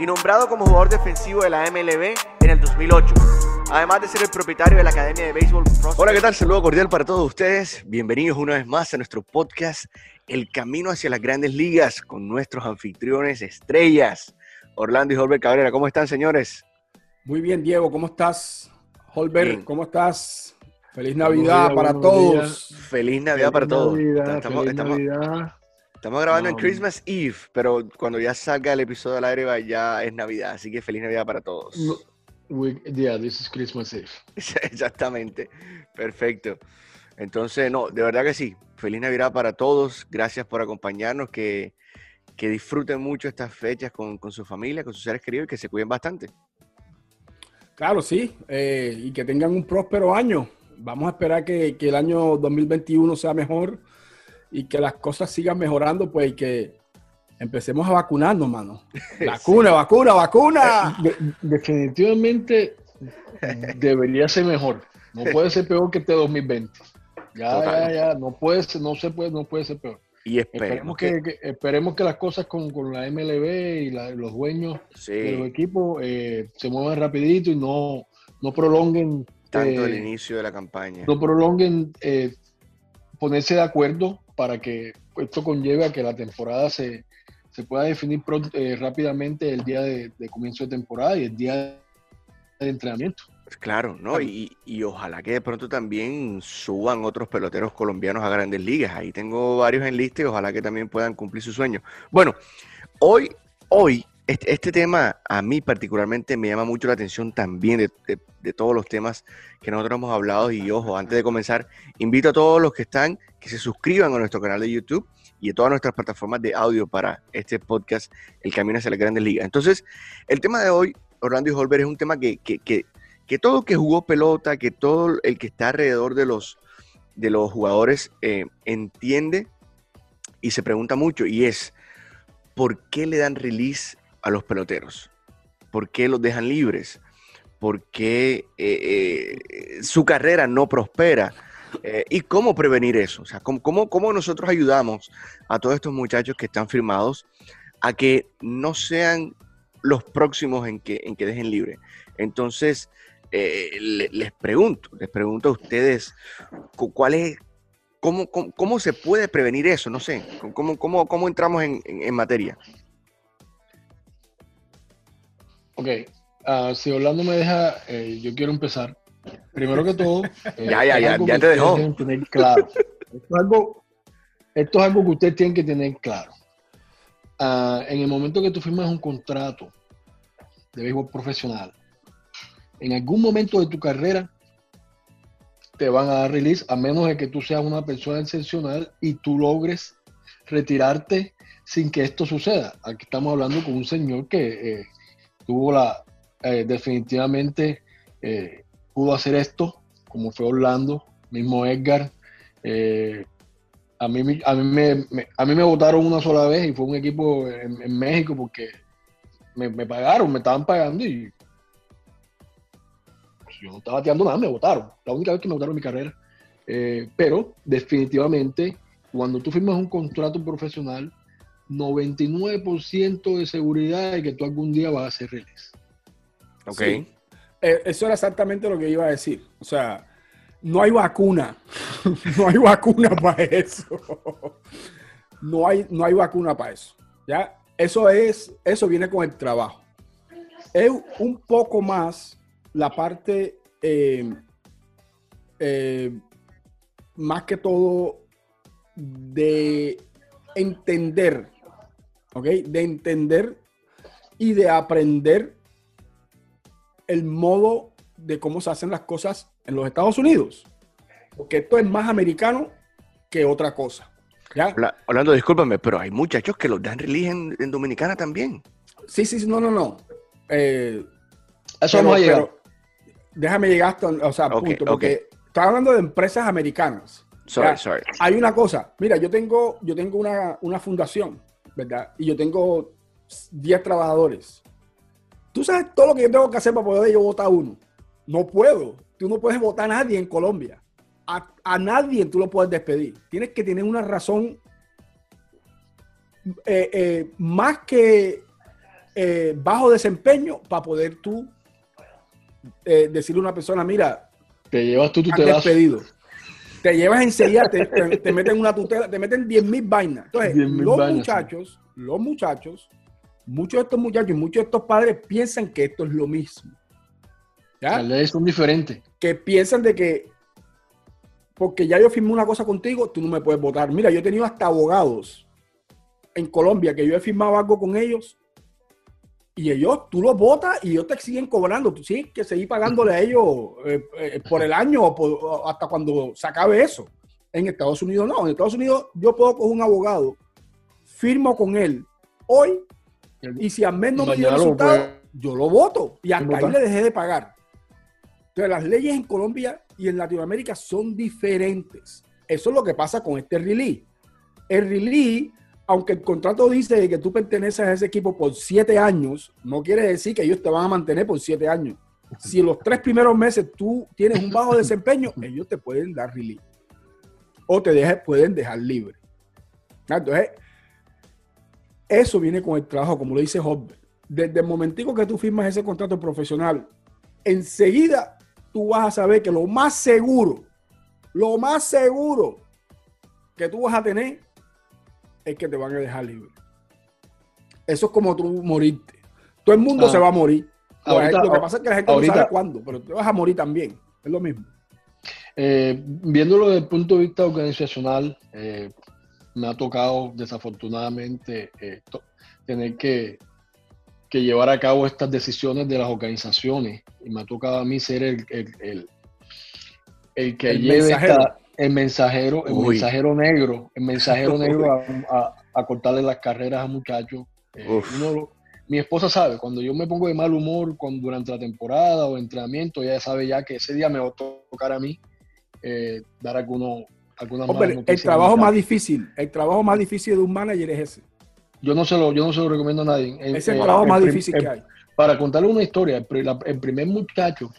y nombrado como jugador defensivo de la MLB en el 2008. Además de ser el propietario de la Academia de Béisbol. Hola, ¿qué tal? Saludo cordial para todos ustedes. Bienvenidos una vez más a nuestro podcast El Camino hacia las Grandes Ligas con nuestros anfitriones estrellas, Orlando y Holbert Cabrera. ¿Cómo están, señores? Muy bien, Diego. ¿Cómo estás? Holbert, ¿cómo estás? Feliz Navidad para todos. Feliz Navidad para todos. estamos, estamos, grabando en Christmas Eve, pero cuando ya salga el episodio al aire ya es Navidad, así que feliz Navidad para todos. yeah, this is Christmas Eve. Exactamente, perfecto. Entonces, no, de verdad que sí. Feliz Navidad para todos. Gracias por acompañarnos. Que, que disfruten mucho estas fechas con, con su familia, con sus seres queridos y que se cuiden bastante. Claro, sí. Eh, y que tengan un próspero año vamos a esperar que, el año 2021 sea mejor y que las cosas sigan mejorando, pues que empecemos a vacunarnos, mano. Vacuna, vacuna, vacuna. Eh, definitivamente debería ser mejor. No puede ser peor que este 2020. Ya, ya, ya. No puede ser, no se puede, no puede ser peor. Y esperemos, que, esperemos que las cosas con, la MLB y los dueños de los equipos eh, se muevan rapidito y no, no prolonguen tanto el inicio de la campaña. No prolonguen eh, ponerse de acuerdo para que esto conlleve a que la temporada se, pueda definir eh, rápidamente el día de, comienzo de temporada y el día de entrenamiento. Pues claro, ¿no? Y, ojalá que de pronto también suban otros peloteros colombianos a grandes ligas. Ahí tengo varios en lista y ojalá que también puedan cumplir su sueño. Bueno, hoy, hoy este, este, tema a mí particularmente me llama mucho la atención también de, todos los temas que nosotros hemos hablado. Y ojo, antes de comenzar, invito a todos los que están que se suscriban a nuestro canal de YouTube y a todas nuestras plataformas de audio para este podcast, El Camino hacia la Grandes Ligas. Entonces, el tema de hoy, Orlando y Holber, es un tema que, que, que, que todo que jugó pelota, que todo el que está alrededor de los, de los jugadores eh, entiende y se pregunta mucho, y es, ¿por qué le dan release a los peloteros? ¿Por qué los dejan libres? ¿Por qué eh, eh, su carrera no prospera? Eh, ¿Y cómo prevenir eso? O sea, ¿cómo, cómo, nosotros ayudamos a todos estos muchachos que están firmados a que no sean los próximos en que, en que dejen libre? Entonces, les pregunto, les pregunto a ustedes, ¿cuál es, cómo, cómo, se puede prevenir eso? No sé, ¿cómo, cómo, cómo entramos en, en materia? Ok, uh, si Orlando me deja, eh, yo quiero empezar. Primero que todo, eh, ya, ya, ya, ya te dejó. Tener claro. Esto es, algo, esto es algo que usted tiene que tener claro. Uh, en el momento que tú firmas un contrato de béisbol profesional, en algún momento de tu carrera te van a dar release, a menos de que tú seas una persona excepcional y tú logres retirarte sin que esto suceda. Aquí estamos hablando con un señor que eh, tuvo la, eh, definitivamente eh, pudo hacer esto, como fue Orlando, mismo Edgar. Eh, a, mí, a, mí me, a mí me votaron una sola vez y fue un equipo en, México porque me, pagaron, me estaban pagando y pues, yo no estaba tirando nada, me votaron. La única vez que me votaron mi carrera. pero definitivamente, cuando tú firmas un contrato profesional, 99% de seguridad de que tú algún día vas a hacer release. Ok. Eh, eso era exactamente lo que iba a decir. O sea, no hay vacuna. no hay vacuna para eso. no, hay, no hay vacuna para eso. ¿Ya? Eso es, eso viene con el trabajo. Es un poco más la parte eh, eh, más que todo de entender ¿ok? De entender y de aprender el modo de cómo se hacen las cosas en los Estados Unidos. Porque esto es más americano que otra cosa. ¿ya? Hablando, discúlpame, pero hay muchachos que los dan religión en, Dominicana también. sí, sí, no, no, no. Eh, Eso pero- vamos a llegar. pero déjame llegar hasta, o sea, punto, porque estaba hablando de empresas americanas. Sorry, sorry. Hay una cosa, mira, yo tengo, yo tengo una, una fundación, ¿verdad? Y yo tengo 10 trabajadores. Tú sabes todo lo que yo tengo que hacer para poder yo votar uno. No puedo. Tú no puedes votar a nadie en Colombia. A, a nadie tú lo puedes despedir. Tienes que tener una razón eh, eh, más que eh, bajo desempeño para poder tú eh, decirle a una persona, mira, Te llevas tú tu han telazo. despedido. Te llevas enseguida, te, te- te meten una tutela, te meten 10 mil vainas. Entonces, 10.000 los vainas, muchachos, los muchachos, muchos de estos muchachos y muchos de estos padres piensan que esto es lo mismo. ¿Ya? Las leyes son diferentes. que piensan de que porque ya yo firmé una cosa contigo, tú no me puedes votar. Mira, yo he tenido hasta abogados en Colombia que yo he firmado algo con ellos y ellos, tú los votas y ellos te siguen cobrando. Tú tienes que seguir pagándole a ellos eh, eh, por el año o, por- o hasta cuando se acabe eso. En Estados Unidos no. En Estados Unidos yo puedo coger un abogado, firmo con él hoy y si al mes no me dio resultado, puede- yo lo voto y hasta ahí le dejé de pagar. Entonces, las leyes en Colombia y en Latinoamérica son diferentes. Eso es lo que pasa con este release. El release, aunque el contrato dice que tú perteneces a ese equipo por siete años, no quiere decir que ellos te van a mantener por siete años. Si en los tres primeros meses tú tienes un bajo desempeño, ellos te pueden dar release. O te pueden dejar libre. Ah, Entonces, eso viene con el trabajo, como lo dice Hotbert. Desde el momentico que tú firmas ese contrato profesional, enseguida tú vas a saber que lo más seguro, lo más seguro que tú vas a tener es que te van a dejar libre. Eso es como tú morirte. Todo el mundo Ah. se va a morir. Lo- Ahorita- lo que pasa es que la gente ahorita- no sabe cuándo, pero te vas a morir también. Es lo mismo. Eh, viéndolo desde el punto de vista organizacional, eh, me ha tocado desafortunadamente eh, to- tener que, que llevar a cabo estas decisiones de las organizaciones y me ha tocado a mí ser el, el- el- el que El lleve esta- el mensajero, el Uy. mensajero negro, el mensajero negro a, a- a cortarle las carreras a muchachos. Eh, mi esposa sabe, cuando yo me pongo de mal humor cuando, durante la temporada o entrenamiento, ella sabe ya que ese día me va a tocar a mí eh, dar alguno, algunas malas Hombre, el trabajo más difícil, el trabajo más difícil de un manager es ese. Yo no se lo, yo no se lo recomiendo a nadie. Es el eh, trabajo el más difícil que hay. Para contarle una historia, el, pri- la- el primer muchacho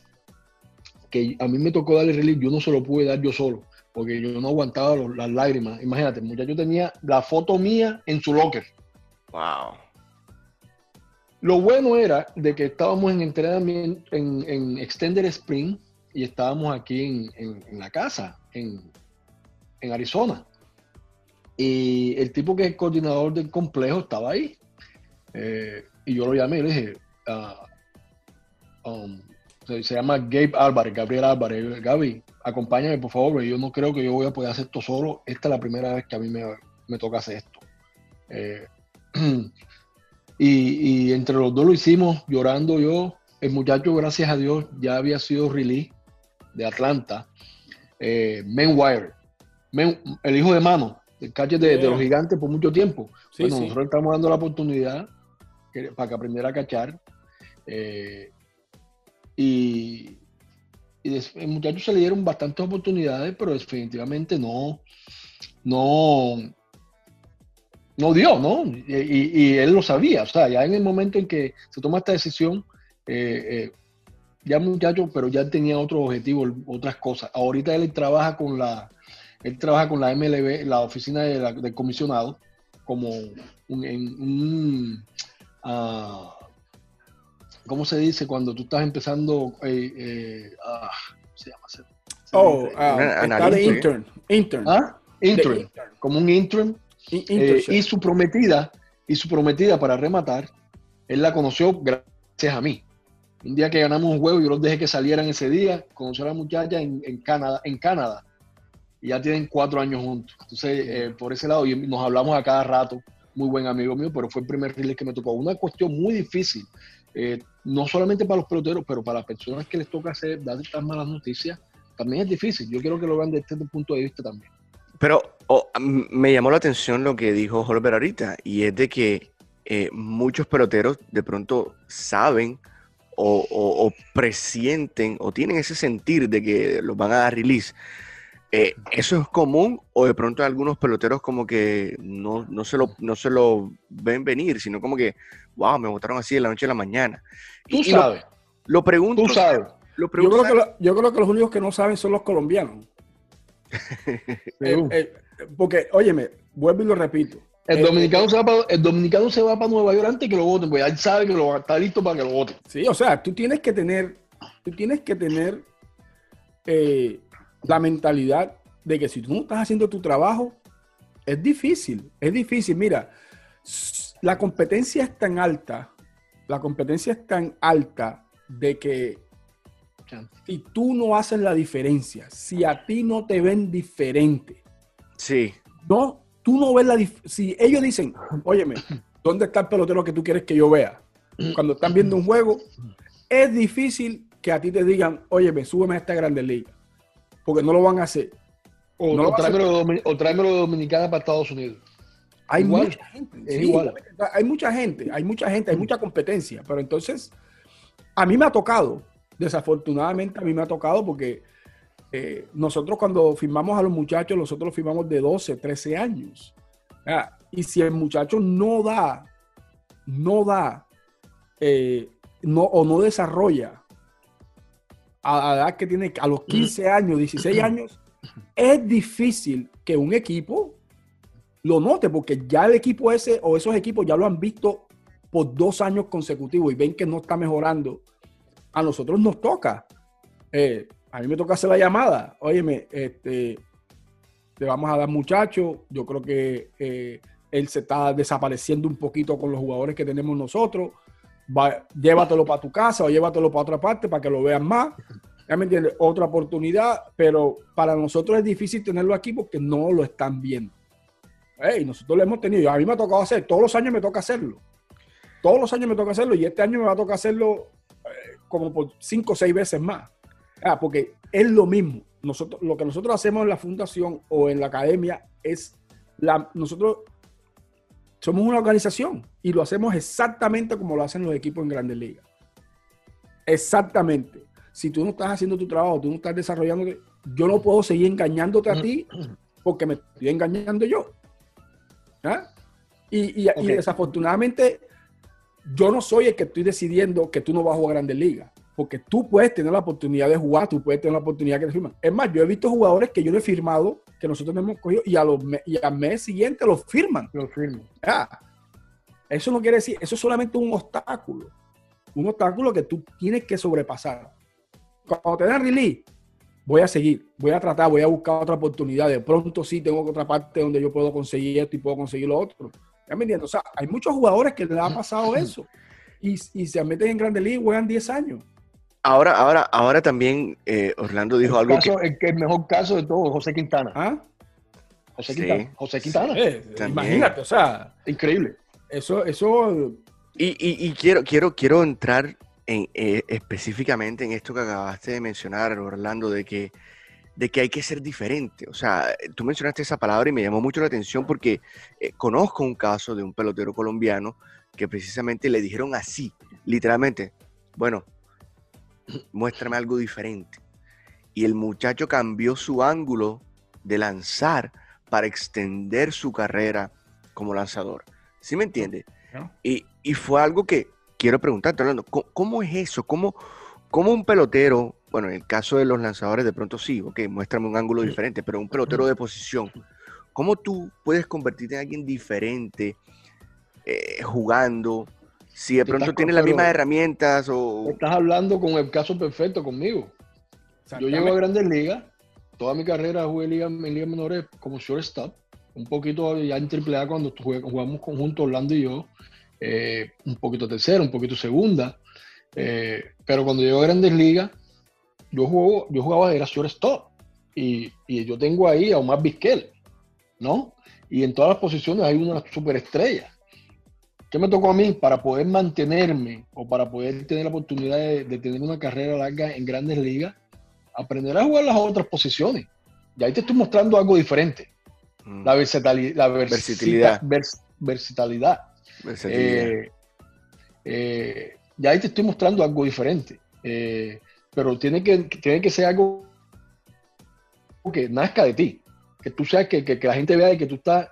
que a mí me tocó darle relief, yo no se lo pude dar yo solo, porque yo no aguantaba los- las lágrimas. Imagínate, muchacho tenía la foto mía en su locker. Wow. Lo bueno era de que estábamos en entrenamiento en, en Extended Spring y estábamos aquí en, en- en la casa, en, en Arizona. Y el tipo que es el coordinador del complejo estaba ahí. Eh, y yo lo llamé y le dije, um, se, se llama Gabe Álvarez, Gabriel Álvarez. Gaby, acompáñame por favor, porque yo no creo que yo voy a poder hacer esto solo. Esta es la primera vez que a mí me, me toca hacer esto. Eh, y, y entre los dos lo hicimos llorando yo. El muchacho, gracias a Dios, ya había sido release de Atlanta. Eh, Wire, el hijo de mano, el catcher de, de los gigantes por mucho tiempo. Sí, bueno, sí. nosotros estamos dando la oportunidad que- para que aprendiera a cachar. Eh, y y des- el muchacho se le dieron bastantes oportunidades, pero definitivamente no, no, no dio, ¿no? Y, él lo sabía, o sea, ya en el momento en que se toma esta decisión, eh, eh, ya muchacho, pero ya tenía otro objetivo, otras cosas. Ahorita él trabaja con la, él trabaja con la MLB, la oficina de la- del comisionado, como un, ah, ¿cómo se dice cuando tú estás empezando? eh, eh, ah, ¿cómo se llama? Se- se Oh, está de analista, intern. Intern. ¿Ah? De Intern, intern. como un intern. In- eh, y su prometida, y su prometida para rematar, él la conoció gracias a mí. Un día que ganamos un juego, yo los dejé que salieran ese día, conoció a la muchacha en, en Canadá, en Canadá, y ya tienen cuatro años juntos. Entonces, eh, por ese lado, y nos hablamos a cada rato, muy buen amigo mío, pero fue el primer release que me tocó. Una cuestión muy difícil, eh, no solamente para los peloteros, pero para las personas que les toca hacer, dar estas malas noticias, también es difícil. Yo quiero que lo vean desde este punto de vista también. Pero oh, me llamó la atención lo que dijo Holber ahorita, y es de que eh, muchos peloteros de pronto saben o, presienten o tienen ese sentir de que los van a dar release. Eh, ¿Eso es común o de pronto algunos peloteros como que no, no, se lo, no se lo ven venir, sino como que, wow, me votaron así de la noche a la mañana? Tú sabes. lo, pregunto. Tú sabes. yo, creo que yo creo que los únicos que no saben son los colombianos. Eh, eh, porque, óyeme, vuelvo y lo repito. El eh, dominicano, se va para, el dominicano se va para Nueva York antes que lo voten, porque él sabe que lo, está listo para que lo voten. Sí, o sea, tú tienes que tener, tú tienes que tener la mentalidad de que si tú no estás haciendo tu trabajo, es difícil, es difícil. Mira, la competencia es tan alta, la competencia es tan alta de que si tú no haces la diferencia, si a ti no te ven diferente, sí. no, tú no ves la Si ellos dicen, óyeme, ¿dónde está el pelotero que tú quieres que yo vea? Cuando están viendo un juego, es difícil que a ti te digan, óyeme, súbeme a esta grande liga. Porque no lo van a hacer. O, no tráemelo, de Dominicana para Estados Unidos. Hay mucha gente. igual. Hay mucha gente, hay mucha gente, hay mucha competencia. Pero entonces, a mí me ha tocado desafortunadamente a mí me ha tocado porque eh, nosotros cuando firmamos a los muchachos, nosotros los firmamos de 12, 13 años. Y si el muchacho no da, no da, eh, no, o no desarrolla a la edad que tiene, a los 15 años, 16 años, es difícil que un equipo lo note, porque ya el equipo ese o esos equipos ya lo han visto por dos años consecutivos y ven que no está mejorando a nosotros nos toca. Eh, a mí me toca hacer la llamada. Óyeme, este, te vamos a dar muchacho. Yo creo que eh, él se está desapareciendo un poquito con los jugadores que tenemos nosotros. Llévatelo para tu casa o llévatelo para otra parte para que lo vean más. ¿Ya me entiendes? Otra oportunidad, pero para nosotros es difícil tenerlo aquí porque no lo están viendo. Hey, nosotros lo hemos tenido. A mí me ha tocado hacer, todos los años me toca hacerlo. Todos los años me toca hacerlo y este año me va a tocar hacerlo como por cinco o seis veces más. Ah, porque es lo mismo. Nosotros, lo que nosotros hacemos en la fundación o en la academia es la, nosotros somos una organización y lo hacemos exactamente como lo hacen los equipos en grandes ligas. Exactamente. Si tú no estás haciendo tu trabajo, tú no estás desarrollando, yo no puedo seguir engañándote a ti porque me estoy engañando yo. ¿Ah? Y, y, desafortunadamente yo no soy el que estoy decidiendo que tú no vas a jugar Grandes Ligas. Porque tú puedes tener la oportunidad de jugar, tú puedes tener la oportunidad que te firman. Es más, yo he visto jugadores que yo no he firmado, que nosotros hemos cogido, y, a los, y al mes siguiente los firman. Los firman. Eso no quiere decir, eso es solamente un obstáculo. Un obstáculo que tú tienes que sobrepasar. Cuando te dan release, voy a seguir, voy a tratar, voy a buscar otra oportunidad. De pronto sí tengo otra parte donde yo puedo conseguir esto y puedo conseguir lo otro. O sea, hay muchos jugadores que le ha pasado eso y, se meten en Grande Liga y juegan 10 años. Ahora, ahora, ahora también eh, Orlando dijo algo que... El, mejor caso de todo, José Quintana. ¿Ah? José Quintana. José Quintana. imagínate, o sea... Increíble. Eso, eso... Y, quiero, quiero, quiero entrar en, eh, específicamente en esto que acabaste de mencionar, Orlando, de que de que hay que ser diferente. O sea, tú mencionaste esa palabra y me llamó mucho la atención porque eh, conozco un caso de un pelotero colombiano que precisamente le dijeron así, literalmente, bueno, muéstrame algo diferente. Y el muchacho cambió su ángulo de lanzar para extender su carrera como lanzador. ¿Sí me entiende? Y, fue algo que quiero preguntarte, Orlando, ¿cómo, es eso? ¿Cómo, ¿Cómo un pelotero bueno, en el caso de los lanzadores de pronto sí, ok, muéstrame un ángulo diferente, pero un pelotero de posición, ¿cómo tú puedes convertirte en alguien diferente eh, jugando? Si de pronto tienes las mismas herramientas o... Estás hablando con el caso perfecto conmigo. Yo llego a Grandes Ligas, toda mi carrera jugué en, Liga, en Ligas Menores como shortstop, un poquito ya en AAA cuando jugamos conjunto Orlando y yo, eh, un poquito tercera, un poquito segunda, eh, pero cuando llego a Grandes Ligas, yo, yo jugaba de shortstop y, y yo tengo ahí a Omar Vizquel, ¿no? Y en todas las posiciones hay una superestrella. ¿Qué me tocó a mí? Para poder mantenerme o para poder tener la oportunidad de, tener una carrera larga en grandes ligas, aprender a jugar las otras posiciones. Y ahí te estoy mostrando algo diferente. Mm. La, versatilidad, la versatilidad. versatilidad. Eh, eh, ya ahí te estoy mostrando algo diferente. Eh, pero tiene que, tiene que ser algo que nazca de ti. Que tú seas que, que, la gente vea que tú estás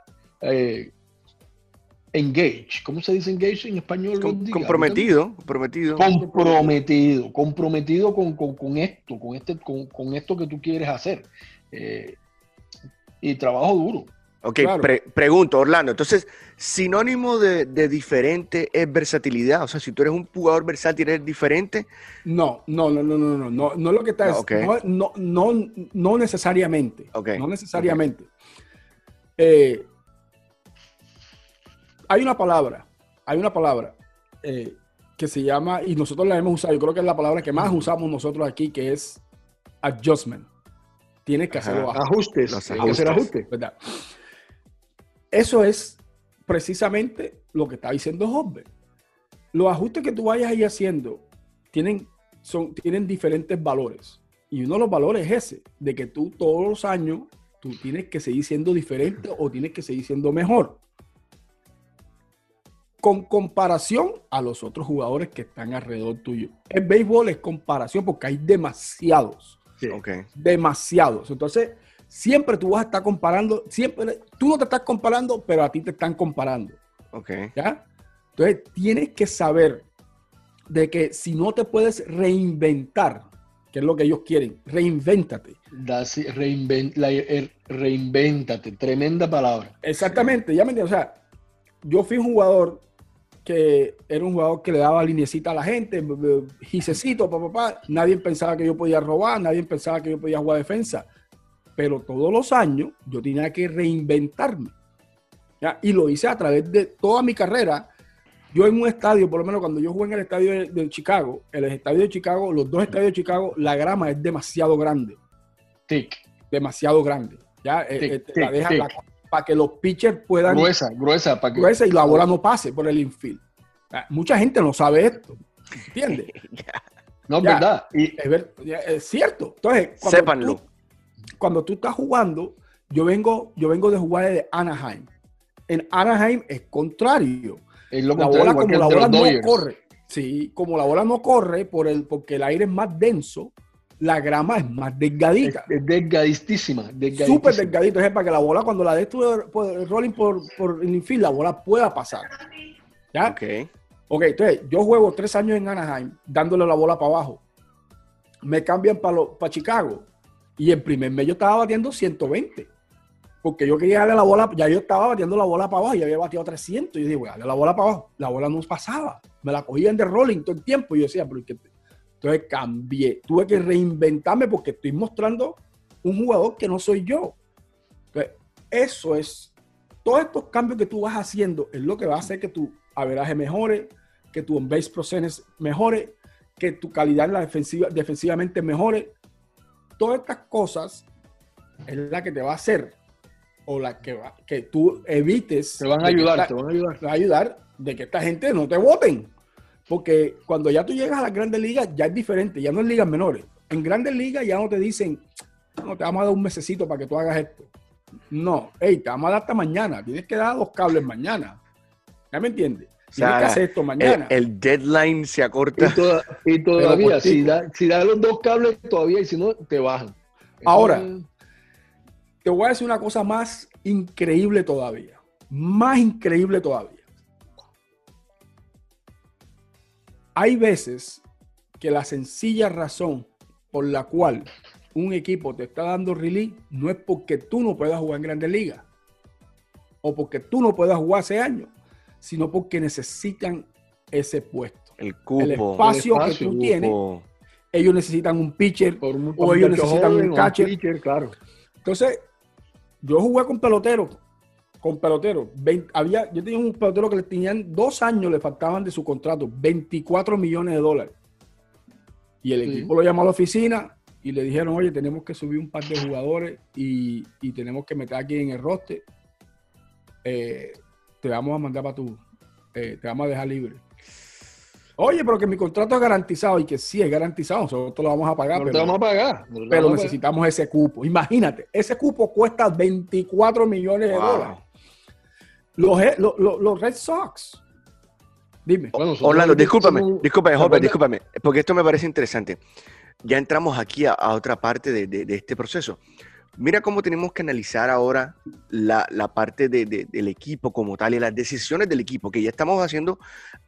engage. ¿Cómo se dice engage en español? comprometido, comprometido. Comprometido, comprometido con, con, esto, con, este, con, esto que tú quieres hacer. Y trabajo duro. Ok, pregunto, Orlando. Entonces, sinónimo de, diferente es versatilidad. O sea, si tú eres un jugador versátil, ¿eres diferente? No, no, no, no, no, no, no, no es lo que está no, no, no, no, necesariamente. No necesariamente. Eh, hay una palabra, hay una palabra eh, que se llama, y nosotros la hemos usado, yo creo que es la palabra que más usamos nosotros aquí, que es adjustment. Tienes que hacer ajustes. ajustes. ajustes. ¿verdad? Eso es precisamente lo que está diciendo Hobbe. Los ajustes que tú vayas ahí haciendo tienen, son, tienen diferentes valores. Y uno de los valores es ese, de que tú todos los años tú tienes que seguir siendo diferente o tienes que seguir siendo mejor. Con comparación a los otros jugadores que están alrededor tuyo. El béisbol es comparación porque hay demasiados. Demasiados. Entonces, siempre tú vas a estar comparando, siempre, tú no te estás comparando, pero a ti te están comparando. Ok. ¿Ya? Entonces, tienes que saber de que si no te puedes reinventar, que es lo que ellos quieren, reinvéntate. reinvent, er, reinvéntate, tremenda palabra. Exactamente, ya me entiendes. O sea, yo fui un jugador que era un jugador que le daba linecita a la gente, gisecito, papá, papá. Nadie pensaba que yo podía robar, nadie pensaba que yo podía jugar defensa pero todos los años yo tenía que reinventarme. Y lo hice a través de toda mi carrera. Yo en un estadio, por lo menos cuando yo jugué en el estadio de, Chicago, el estadio de Chicago, los dos estadios de Chicago, la grama es demasiado grande. Tic. Demasiado grande. ¿ya? Eh, eh, la para que los pitchers puedan... Gruesa, gruesa. Para que... Gruesa y la bola no pase por el infield. Mucha gente no sabe esto. ¿Entiendes? no, es verdad. Y... Es, cierto. Entonces, Sépanlo cuando tú estás jugando, yo vengo, yo vengo de jugar de Anaheim. En Anaheim es contrario. la bola, como la bola no corre, sí, como la bola no corre por el, porque el aire es más denso, la grama es más delgadita. Es, delgadísima. Súper delgadito. Es para que la bola, cuando la des el rolling por, por el infield, la bola pueda pasar. ¿Ya? Ok. Ok, entonces yo juego tres años en Anaheim dándole la bola para abajo. Me cambian para Chicago y en primer mes yo estaba batiendo 120. Porque yo quería darle la bola, ya yo estaba batiendo la bola para abajo y había batido 300. Y yo dije, voy a darle la bola para abajo. La bola no pasaba. Me la cogían de rolling todo el tiempo. Y yo decía, pero ¿qué? Entonces cambié. Tuve que reinventarme porque estoy mostrando un jugador que no soy yo. Entonces, eso es. Todos estos cambios que tú vas haciendo es lo que va a hacer que tu averaje mejore, que tu on-base process mejore, que tu calidad en la defensiva, defensivamente mejore todas estas cosas es la que te va a hacer o la que va, que tú evites. Te van a ayudar, te van a ayudar. Te va a ayudar de que esta gente no te voten. Porque cuando ya tú llegas a las grandes ligas, ya es diferente, ya no es ligas menores. En grandes ligas ya no te dicen, no, te vamos a dar un mesecito para que tú hagas esto. No, hey, te vamos a dar hasta mañana. Tienes que dar dos cables mañana. ¿Ya me entiendes? Tienes que hacer esto mañana. El, deadline se acorta. Y, todavía, si da, si da los dos cables, todavía, y si no, te bajan. Ahora, te voy a decir una cosa más increíble todavía. Más increíble todavía. Hay veces que la sencilla razón por la cual un equipo te está dando release no es porque tú no puedas jugar en Grandes Ligas o porque tú no puedas jugar ese año sino porque necesitan ese puesto. El cupo. El espacio, que tú tienes. Ellos necesitan un pitcher o ellos necesitan un catcher. claro. Entonces, yo jugué con peloteros. Con peloteros. había, yo tenía un pelotero que le tenían dos años, le faltaban de su contrato, 24 millones de dólares. Y el equipo lo llamó a la oficina y le dijeron, oye, tenemos que subir un par de jugadores y, y tenemos que meter aquí en el roster. Eh, te vamos a mandar para tu, eh, te vamos a dejar libre. Oye, pero que mi contrato es garantizado y que sí es garantizado, nosotros lo vamos a pagar. pero, te vamos a pagar. pero necesitamos ese cupo. Imagínate, ese cupo cuesta 24 millones de dólares. Los, los, los Red Sox. Dime. Orlando, discúlpame, discúlpame, discúlpame, porque esto me parece interesante. Ya entramos aquí a, otra parte de, de, este proceso. Mira cómo tenemos que analizar ahora la, la parte de, del equipo como tal y las decisiones del equipo, que ya estamos haciendo,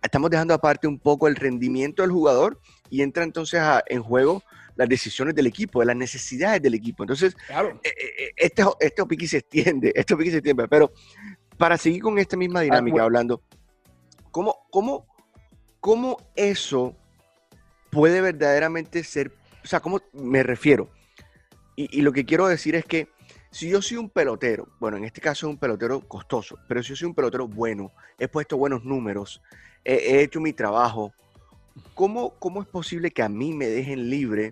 estamos dejando aparte un poco el rendimiento del jugador y entra entonces en juego las decisiones del equipo, las necesidades del equipo. Entonces, claro. Eh, eh, eh, este, este piqui se extiende, este piqui se extiende, pero para seguir con esta misma ah, dinámica hablando, ¿cómo, cómo, ¿cómo eso puede verdaderamente ser, o sea, cómo me refiero? Y, lo que quiero decir es que si yo soy un pelotero, bueno, en este caso es un pelotero costoso, pero si yo soy un pelotero bueno, he puesto buenos números, he, hecho mi trabajo, ¿cómo, ¿cómo es posible que a mí me dejen libre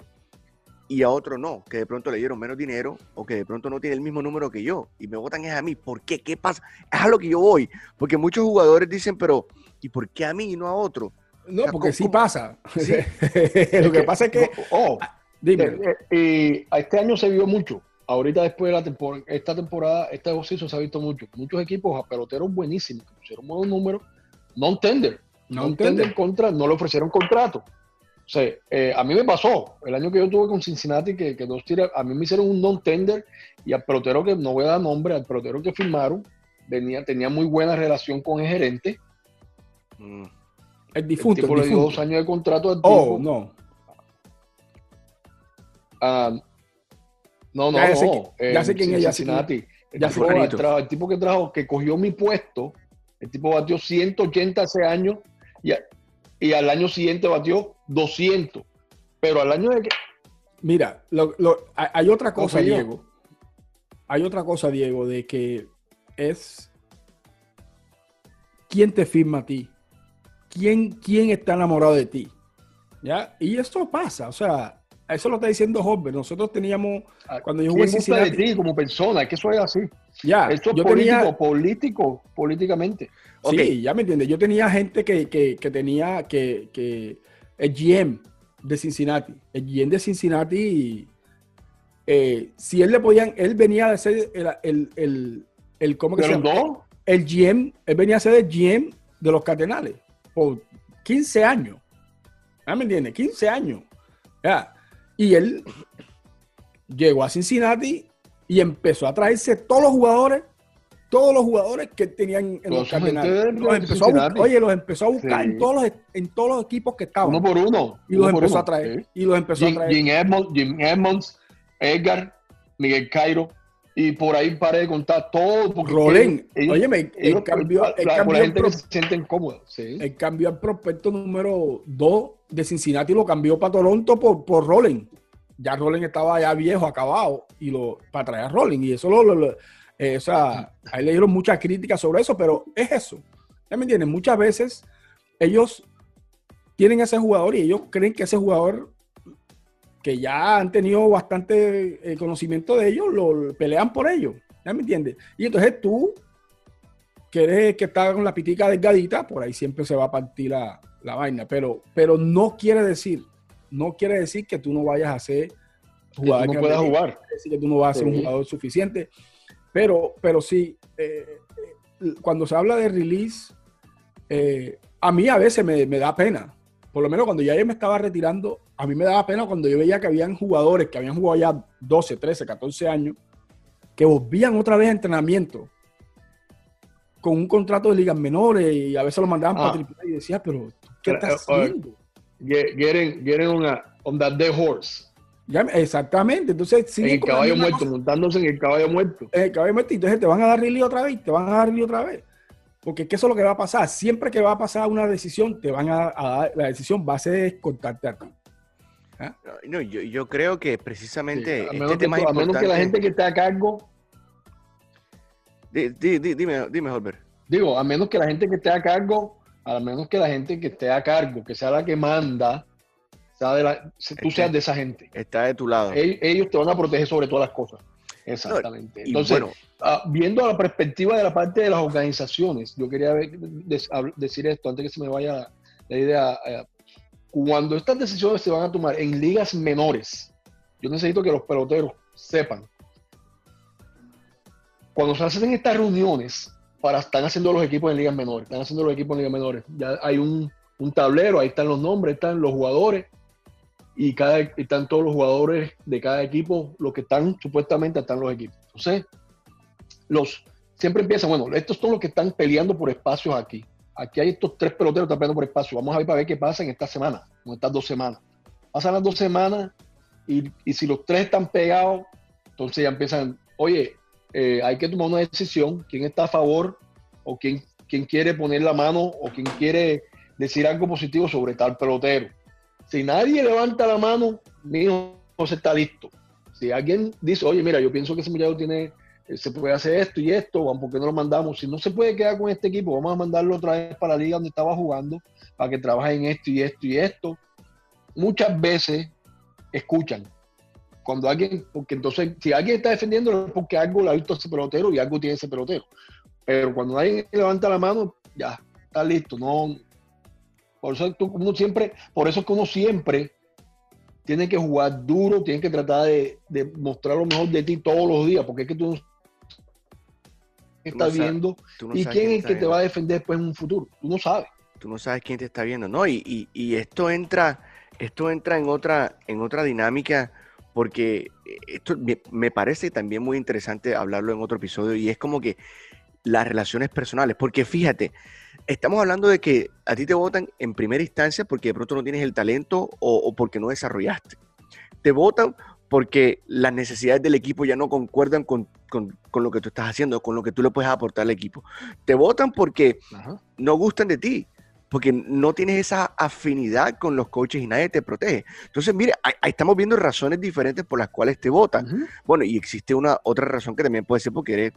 y a otro no, que de pronto le dieron menos dinero o que de pronto no tiene el mismo número que yo y me votan es a mí. ¿Por qué? ¿Qué pasa? Es a lo que yo voy. Porque muchos jugadores dicen, pero ¿y por qué a mí y no a otro? No, porque sí pasa. lo que pasa es que... Oh, dime. Eh, eh, este año se vio mucho. Ahorita después de la temporada, esta temporada, este ejercicio se ha visto mucho. Muchos equipos a peloteros buenísimos, que pusieron buenos números, non-tender. Non-tender contra, no le ofrecieron contrato. O sea, eh, a mí me pasó, el año que yo tuve con Cincinnati, que, que dos tiras, a mí me hicieron un non-tender y al pelotero que, no voy a dar nombre, al pelotero que firmaron, venía, tenía muy buena relación con el gerente. Mm. El difunto. El tipo le dio dos años de contrato al oh, tipo. Oh, no. Ah, no, no, ya no. Sé, ya sé quién es Cincinnati. El, tipo, el, tipo que trajo, que cogió mi puesto, el tipo batió 180 hace años y, y al año siguiente batió 200. Pero al año de que... Mira, hay otra cosa, Diego. Hay otra cosa, Diego, de que es quién te firma a ti. ¿Quién, quién está enamorado de ti? ¿Ya? Y esto pasa, o sea, eso lo está diciendo Jorge. Nosotros teníamos, ah, cuando yo jugué de ti como persona? Que eso es así. Ya, Esto es político, político, políticamente. Sí, ya me entiendes. Yo tenía gente que, tenía que, que, el GM de Cincinnati, el GM de Cincinnati, eh, si él le podían, él venía de ser el, el, el, el ¿cómo que se llama? El GM, él venía a ser el GM de los Cardenales por 15 años. ¿Ya me entiendes? 15 años. ¿ya? Y él llegó a Cincinnati y empezó a traerse todos los jugadores, todos los jugadores que tenían en los Cardenales. oye, los empezó a buscar en, todos los, en todos los equipos que estaban. Uno por uno. Y los empezó a traer. Y los empezó a traer. Jim Edmonds, Jim Edmonds, Edgar, Miguel Cairo. Y por ahí paré de contar todo. Rolén, oye, el cambio, el cambio, gente que se sienten cómodos. ¿sí? El cambio al prospecto número 2 de Cincinnati lo cambió para Toronto por, por ya Rolling estaba ya viejo, acabado, y lo, para traer a Rolling. Y eso lo, eh, o sea, ahí le dieron muchas críticas sobre eso, pero es eso. ¿Ya me entienden? Muchas veces ellos tienen ese jugador y ellos creen que ese jugador que ya han tenido bastante eh, conocimiento de ellos, lo pelean por ellos. ¿Ya me entiendes? Y entonces tú, que eres que está con la pitica delgadita, por ahí siempre se va a partir la, la vaina. Pero, pero no quiere decir no quiere decir que tú no vayas a ser jugador. Que no puedas jugar. Decir que tú no vas a ser un jugador suficiente. Pero, pero sí, eh, eh, cuando se habla de release, eh, a mí a veces me, da pena. Por lo menos cuando ya yo me estaba retirando, a mí me daba pena cuando yo veía que habían jugadores que habían jugado ya 12, 13, 14 años, que volvían otra vez a entrenamiento con un contrato de ligas menores y a veces lo mandaban para ah. triple y decía, pero ¿qué estás haciendo? getting, getting on, a, on that dead horse. Ya, exactamente, entonces En el caballo muerto, montándose en el caballo muerto. En el caballo muerto, entonces te van a dar release otra vez, te van a dar release otra vez. Porque es que eso es lo que va a pasar. Siempre que va a pasar una decisión, te van a, dar, la decisión va a ser contarte a ti. ¿Ah? No, yo, yo, creo que precisamente a, este tema que, a menos que la gente que esté a cargo. dime, dime, Digo, a menos que la gente que esté a cargo a menos que la gente que esté a cargo, que sea la que manda, sea de la, tú seas de esa gente. Está de tu lado. Ellos, te van a proteger sobre todas las cosas. Exactamente. Entonces, ah, viendo la perspectiva de la parte de las organizaciones, yo quería decir esto antes que se me vaya la idea. Eh, cuando estas decisiones se van a tomar en ligas menores, yo necesito que los peloteros sepan. Cuando se hacen estas reuniones, para están haciendo los equipos en ligas menores, están haciendo los equipos en ligas menores. Ya hay un, un tablero, ahí están los nombres, están los jugadores y cada, están todos los jugadores de cada equipo, los que están supuestamente están los equipos. Entonces, los siempre empiezan, bueno, estos son los que están peleando por espacios aquí. Aquí hay estos tres peloteros que están peleando por espacio. Vamos a ver para ver qué pasa en esta semana, en estas dos semanas. Pasan las dos semanas y, y si los tres están pegados, entonces ya empiezan, oye, eh, hay que tomar una decisión, quién está a favor o quién, quién quiere poner la mano o quién quiere decir algo positivo sobre tal pelotero. Si nadie levanta la mano, mi hijo se está listo. Si alguien dice, oye, mira, yo pienso que ese muchacho tiene, eh, se puede hacer esto y esto, ¿por qué no lo mandamos? Si no se puede quedar con este equipo, vamos a mandarlo otra vez para la liga donde estaba jugando, para que trabaje en esto y esto y esto. Muchas veces escuchan, cuando alguien, porque entonces, si alguien está defendiendo es porque algo le ha visto ese pelotero y algo tiene ese pelotero. Pero cuando alguien levanta la mano, ya, está listo. No, por eso uno siempre, por eso es que uno siempre tiene que jugar duro, tiene que tratar de, mostrar lo mejor de ti todos los días, porque es que tú no estás viendo y quién es el que te va a defender después en un futuro. Tú no sabes. Tú no sabes quién te está viendo, ¿no? Y, y esto entra, esto entra en otra, en otra dinámica porque esto me, parece también muy interesante hablarlo en otro episodio y es como que las relaciones personales, porque fíjate, estamos hablando de que a ti te votan en primera instancia porque de pronto no tienes el talento o, porque no desarrollaste. Te votan porque las necesidades del equipo ya no concuerdan con, lo que tú estás haciendo, con lo que tú le puedes aportar al equipo. Te votan porque no gustan de ti porque no tienes esa afinidad con los coaches y nadie te protege. Entonces, mire, ahí, estamos viendo razones diferentes por las cuales te votan. Bueno, y existe una otra razón que también puede ser porque eres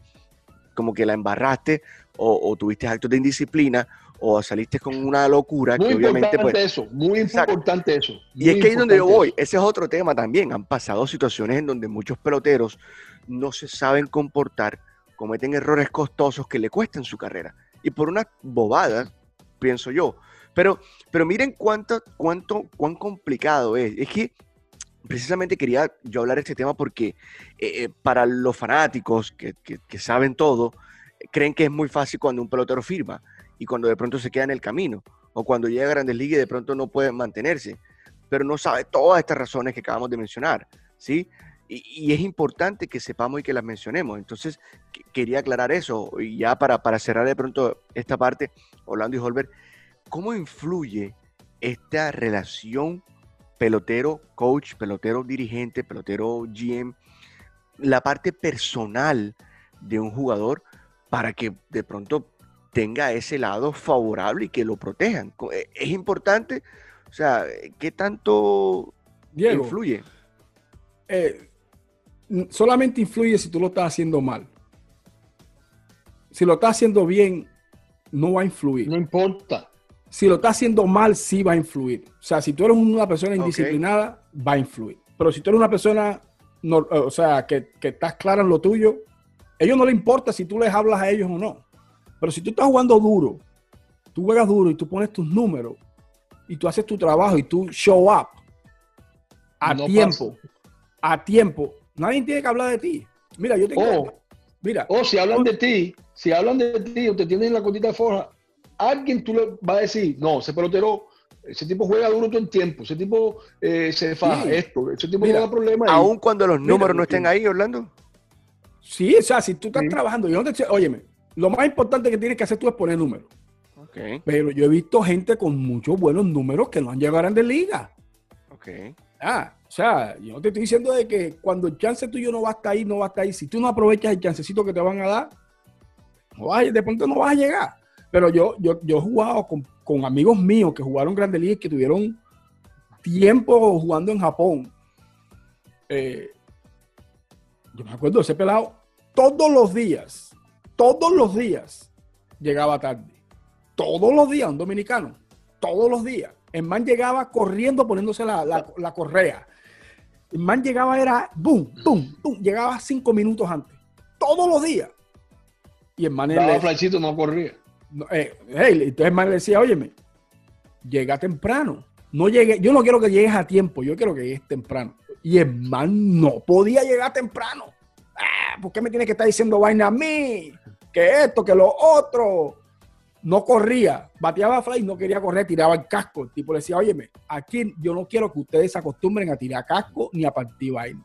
como que la embarraste o, tuviste actos de indisciplina o saliste con una locura muy que obviamente pues, eso, muy importante eso. y es que ahí es donde yo voy, ese es otro tema también. Han pasado situaciones en donde muchos peloteros no se saben comportar, cometen errores costosos que le cuestan su carrera. Y por una bobada pienso yo. Pero, pero miren cuánto, cuánto, cuán complicado es. Es que precisamente quería yo hablar de este tema porque eh, eh, para los fanáticos que, que, saben todo, creen que es muy fácil cuando un pelotero firma y cuando de pronto se queda en el camino o cuando llega a Grandes Ligas y de pronto no puede mantenerse, pero no sabe todas estas razones que acabamos de mencionar, ¿sí? Y, es importante que sepamos y que las mencionemos. Entonces, quería aclarar eso. Y ya para, para cerrar de pronto esta parte, Orlando y Holbert, ¿cómo influye esta relación pelotero-coach, pelotero-dirigente, pelotero-GM, la parte personal de un jugador para que de pronto tenga ese lado favorable y que lo protejan? Eh, es importante, o sea, ¿qué tanto influye? Eh, solamente influye si tú lo estás haciendo mal. Si lo estás haciendo bien, no va a influir. No importa. Si lo estás haciendo mal, sí va a influir. O sea, si tú eres una persona indisciplinada, va a influir. Pero si tú eres una persona, o sea, que, que estás clara en lo tuyo, a ellos no les importa si tú les hablas a ellos o no. Pero si tú estás jugando duro, tú juegas duro y tú pones tus números y tú haces tu trabajo y tú show up a tiempo, a tiempo, Nadie tiene que hablar de ti. Mira, yo tengo. Oh, mira. O oh, si hablan de ti, si hablan de ti o te tienen en la cotita de forja, alguien tú le va a decir, no, ese pelotero, ese tipo juega duro todo el tiempo, ese tipo eh, se faja esto, ese tipo no da problema. Aún cuando los números no estén ahí, Orlando. Sí, o sea, si tú estás trabajando, yo no te óyeme, lo más importante que tienes que hacer tú es poner números. Okay. Pero yo he visto gente con muchos buenos números que no han llegado a grandes ligas. Ok. Ah, o sea, yo no te estoy diciendo de que cuando el chance tuyo no va a estar ahí, no va a estar ahí. Si tú no aprovechas el chancecito que te van a dar, no de pronto no vas a llegar. Pero yo, yo, yo he jugado con, amigos míos que jugaron Grandes Ligas que tuvieron tiempo jugando en Japón. Eh, yo me acuerdo de ese pelado todos los días, todos los días llegaba tarde. Todos los días, un dominicano, todos los días. El man llegaba corriendo poniéndose la, la correa. El man llegaba, era boom, boom, boom, llegaba cinco minutos antes, todos los días. Y el man le, no corría. Eh, entonces el man le decía, óyeme, llega temprano. No llegue, yo no quiero que llegues a tiempo, yo quiero que llegues temprano. Y el man no podía llegar temprano. Ah, ¿Por qué me tiene que estar diciendo vaina a mí? que esto, que lo otro. No corría, bateaba fly, no quería correr, tiraba el casco. El tipo le decía, óyeme, aquí yo no quiero que ustedes se acostumbren a tirar casco ni a partir vaina.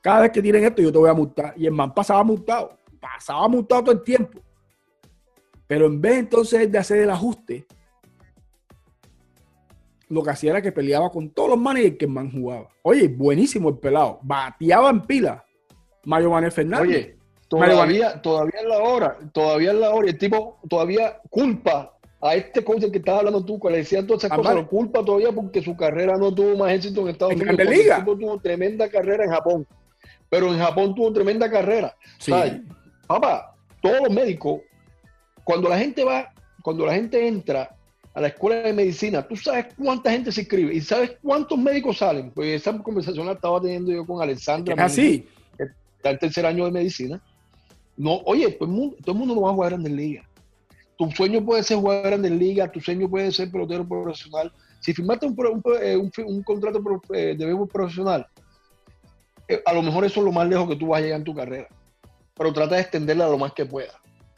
Cada vez que tiren esto, yo te voy a multar. Y el man pasaba multado, pasaba multado todo el tiempo. Pero en vez entonces de hacer el ajuste, lo que hacía era que peleaba con todos los managers que el man jugaba. Oye, buenísimo el pelado. Bateaba en pila. Mario Manuel Fernández. Oye, todavía, todavía es la hora, todavía es la hora. El tipo todavía culpa a este coach que estaba hablando tú, que le decían todas esas cosas, lo culpa todavía porque su carrera no tuvo más éxito en Estados Unidos. El tipo tuvo tremenda carrera en Japón. Pero en Japón tuvo tremenda carrera. Sí. papá, todos los médicos, cuando la gente va, cuando la gente entra a la escuela de medicina, tú sabes cuánta gente se inscribe y sabes cuántos médicos salen. Pues esa conversación la estaba teniendo yo con Alexandra. así. Está el tercer año de medicina. No, oye, todo el mundo, todo el mundo no va a jugar en liga. Tu sueño puede ser jugar en liga, tu sueño puede ser pelotero profesional. Si firmaste un, un, eh, un, contrato eh, de béisbol profesional, eh, a lo mejor eso es lo más lejos que tú vas a llegar en tu carrera. Pero trata de extenderla lo más que pueda.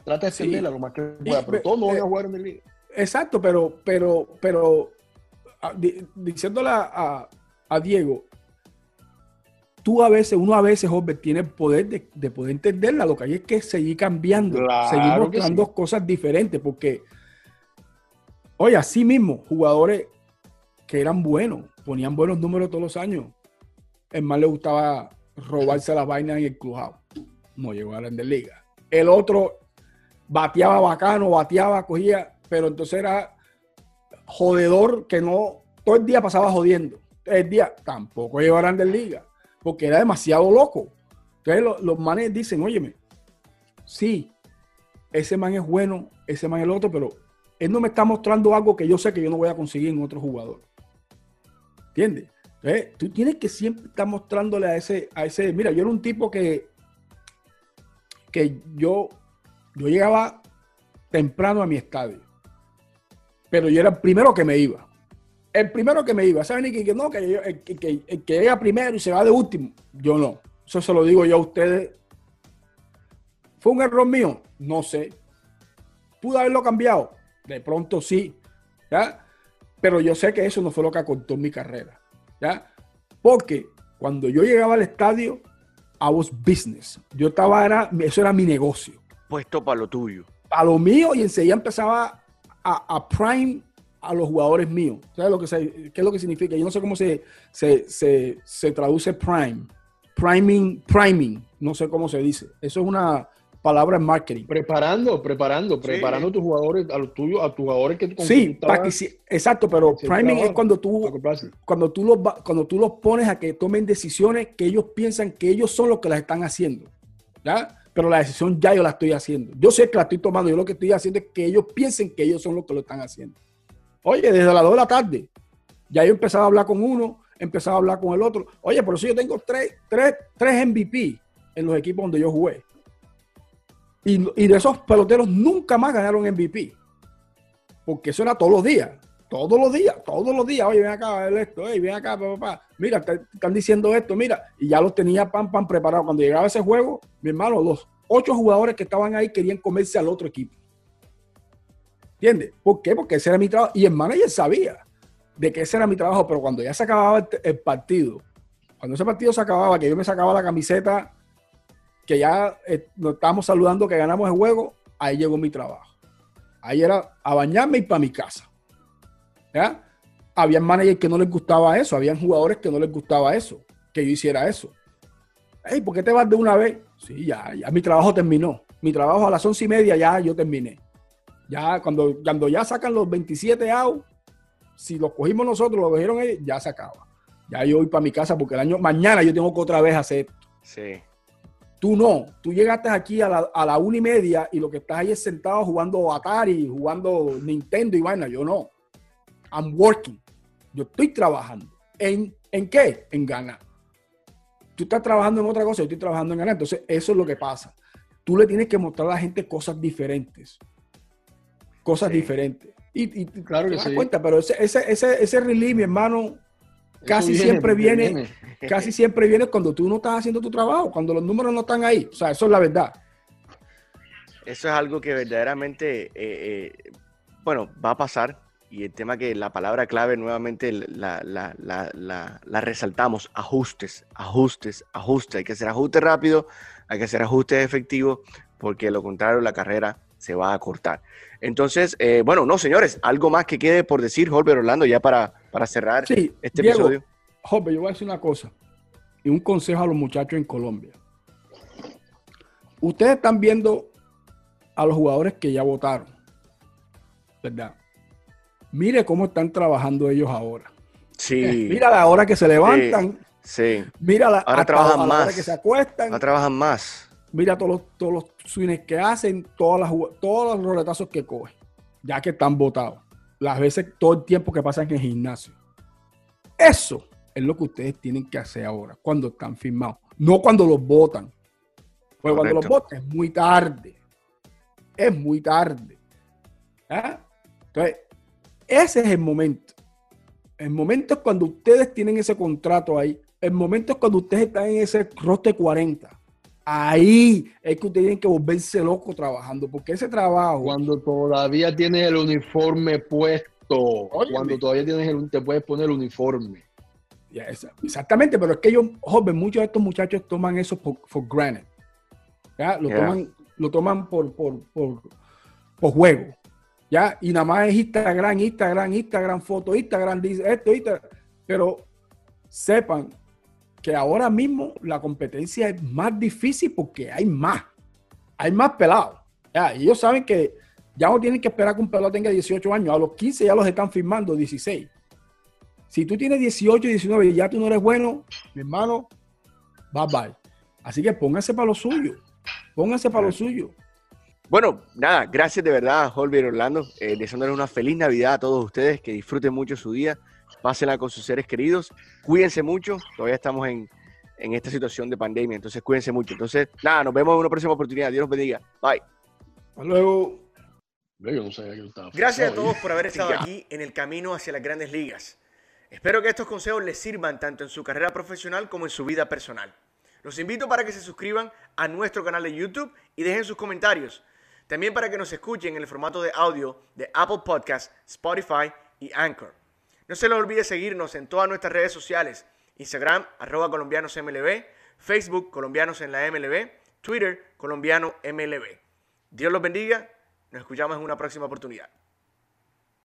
Trata de extenderla lo más que pueda. Pero todos no van a jugar en la liga. Exacto, pero, pero, pero, ah, diciéndole a, Diego, tú a veces, uno a veces, Robert, tiene el poder de, poder entenderla. Lo que hay es que seguir cambiando, seguir mostrando cosas diferentes, porque, oye, así mismo, jugadores que eran buenos, ponían buenos números todos los años. El más le gustaba robarse las vainas en el clubhouse. No llegó a la Liga. El otro bateaba bacano, bateaba, cogía pero entonces era jodedor que no, todo el día pasaba jodiendo. El día tampoco llegó a Grandes Ligas, porque era demasiado loco. Entonces los, manes dicen, óyeme, sí, ese man es bueno, ese man es el otro, pero él no me está mostrando algo que yo sé que yo no voy a conseguir en otro jugador. ¿Entiendes? Entonces, tú tienes que siempre estar mostrándole a ese, a ese, mira, yo era un tipo que, que yo, yo llegaba temprano a mi estadio pero yo era el primero que me iba. El primero que me iba. ¿Saben? Que, que no, que, el, que, llega primero y se va de último. Yo no. Eso se lo digo yo a ustedes. ¿Fue un error mío? No sé. ¿Pude haberlo cambiado? De pronto sí. ¿Ya? Pero yo sé que eso no fue lo que acortó mi carrera. ¿Ya? Porque cuando yo llegaba al estadio, I was business. Yo estaba, era, eso era mi negocio. Puesto para lo tuyo. Para lo mío y enseguida empezaba a, prime a los jugadores míos. ¿Sabes lo que qué es lo que significa? Yo no sé cómo se, se, traduce prime. Priming, priming, no sé cómo se dice. Eso es una palabra en marketing. Preparando, preparando, preparando a tus jugadores, a los tuyos, a tus jugadores que tú Sí, exacto, pero priming es cuando tú, cuando tú, los, cuando tú los pones a que tomen decisiones que ellos piensan que ellos son los que las están haciendo. ¿Ya? Pero la decisión ya yo la estoy haciendo. Yo sé que la estoy tomando, yo lo que estoy haciendo es que ellos piensen que ellos son los que lo están haciendo. Oye, desde las 2 de la tarde, ya yo empezaba a hablar con uno, empezaba a hablar con el otro. Oye, por eso yo tengo tres, tres, tres MVP en los equipos donde yo jugué. Y, y, de esos peloteros nunca más ganaron MVP. Porque eso era todos los días. Todos los días, todos los días. Oye, ven acá, esto, oye, ven acá, papá. Mira, están diciendo esto, mira. Y ya los tenía pan, pan preparado. Cuando llegaba ese juego, mi hermano, los ocho jugadores que estaban ahí querían comerse al otro equipo. ¿Entiendes? ¿Por qué? Porque ese era mi trabajo. Y el manager sabía de que ese era mi trabajo, pero cuando ya se acababa el, partido, cuando ese partido se acababa, que yo me sacaba la camiseta, que ya eh, nos estábamos saludando que ganamos el juego, ahí llegó mi trabajo. Ahí era a bañarme y para mi casa. ¿Ya? Habían managers que no les gustaba eso, habían jugadores que no les gustaba eso, que yo hiciera eso. Hey, ¿por qué te vas de una vez? Sí, ya, ya mi trabajo terminó. Mi trabajo a las once y media ya yo terminé. Ya cuando, cuando ya sacan los 27 out, si los cogimos nosotros, lo cogieron ellos, ya se acaba. Ya yo voy para mi casa porque el año mañana yo tengo que otra vez hacer esto. Sí. Tú no, tú llegaste aquí a la, a la una y media y lo que estás ahí es sentado jugando Atari, jugando Nintendo y vaina. Yo no. I'm working. Yo estoy trabajando. ¿En, ¿En qué? En ganar. Tú estás trabajando en otra cosa, yo estoy trabajando en ganar. Entonces, eso es lo que pasa. Tú le tienes que mostrar a la gente cosas diferentes. Cosas diferentes. Y, claro que te das cuenta, pero ese, ese, ese, ese release, mi hermano, casi siempre viene, casi siempre viene cuando tú no estás haciendo tu trabajo, cuando los números no están ahí. O sea, eso es la verdad. eso es algo que verdaderamente, eh, eh, bueno, va a pasar. Y el tema que la palabra clave nuevamente la, la, la, la, resaltamos, ajustes, ajustes, ajustes. Hay que hacer ajustes rápido, hay que hacer ajustes efectivos, porque lo contrario la carrera se va a cortar. Entonces, eh, bueno, no, señores, algo más que quede por decir, Holber Orlando, ya para, para cerrar este episodio. Holber, yo voy a decir una cosa y un consejo a los muchachos en Colombia. Ustedes están viendo a los jugadores que ya votaron, ¿verdad? Mire cómo están trabajando ellos ahora. Sí. Mira la hora que se levantan. Sí. Mira la, ahora trabajan más. que se acuestan. Ahora trabajan más. Mira todos los, todos los swings que hacen, todas las, todos los roletazos que cogen, ya que están votados. Las veces, todo el tiempo que pasan en el gimnasio. Eso es lo que ustedes tienen que hacer ahora, cuando están firmados. No cuando los votan. Porque cuando los votan es muy tarde. Es muy tarde. ¿Ah? Entonces, ese es el momento. El momento es cuando ustedes tienen ese contrato ahí. El momento es cuando ustedes están en ese roster 40. Ahí es que ustedes tienen que volverse locos trabajando, porque ese trabajo. Cuando todavía tienes el uniforme puesto, cuando todavía tienes el, te puedes poner el uniforme. exactamente, pero es que ellos, joven, muchos de estos muchachos toman eso por, granted. Lo, toman, lo toman por, por, por, por juego. ¿Ya? Y nada más es Instagram, Instagram, Instagram, foto, Instagram, dice esto, Instagram. Pero sepan que ahora mismo la competencia es más difícil porque hay más. Hay más pelados. ¿ya? Y ellos saben que ya no tienen que esperar que un pelado tenga 18 años. A los 15 ya los están firmando, 16. Si tú tienes 18, 19 y ya tú no eres bueno, mi hermano, bye bye. Así que pónganse para lo suyo. Pónganse para lo suyo. Bueno, nada, gracias de verdad, Holber Orlando. Eh, deseándoles una feliz Navidad a todos ustedes, que disfruten mucho su día, pásenla con sus seres queridos, cuídense mucho, todavía estamos en, esta situación de pandemia, entonces cuídense mucho. Entonces, nada, nos vemos en una próxima oportunidad. Dios los bendiga. Bye. Hasta luego. Gracias a todos por haber estado aquí en el camino hacia las grandes ligas. Espero que estos consejos les sirvan tanto en su carrera profesional como en su vida personal. Los invito para que se suscriban a nuestro canal de YouTube y dejen sus comentarios. También para que nos escuchen en el formato de audio de Apple Podcasts, Spotify y Anchor. No se les olvide seguirnos en todas nuestras redes sociales, Instagram, arroba colombianosmlb, Facebook, colombianos en la MLB, Twitter, colombiano MLB. Dios los bendiga, nos escuchamos en una próxima oportunidad.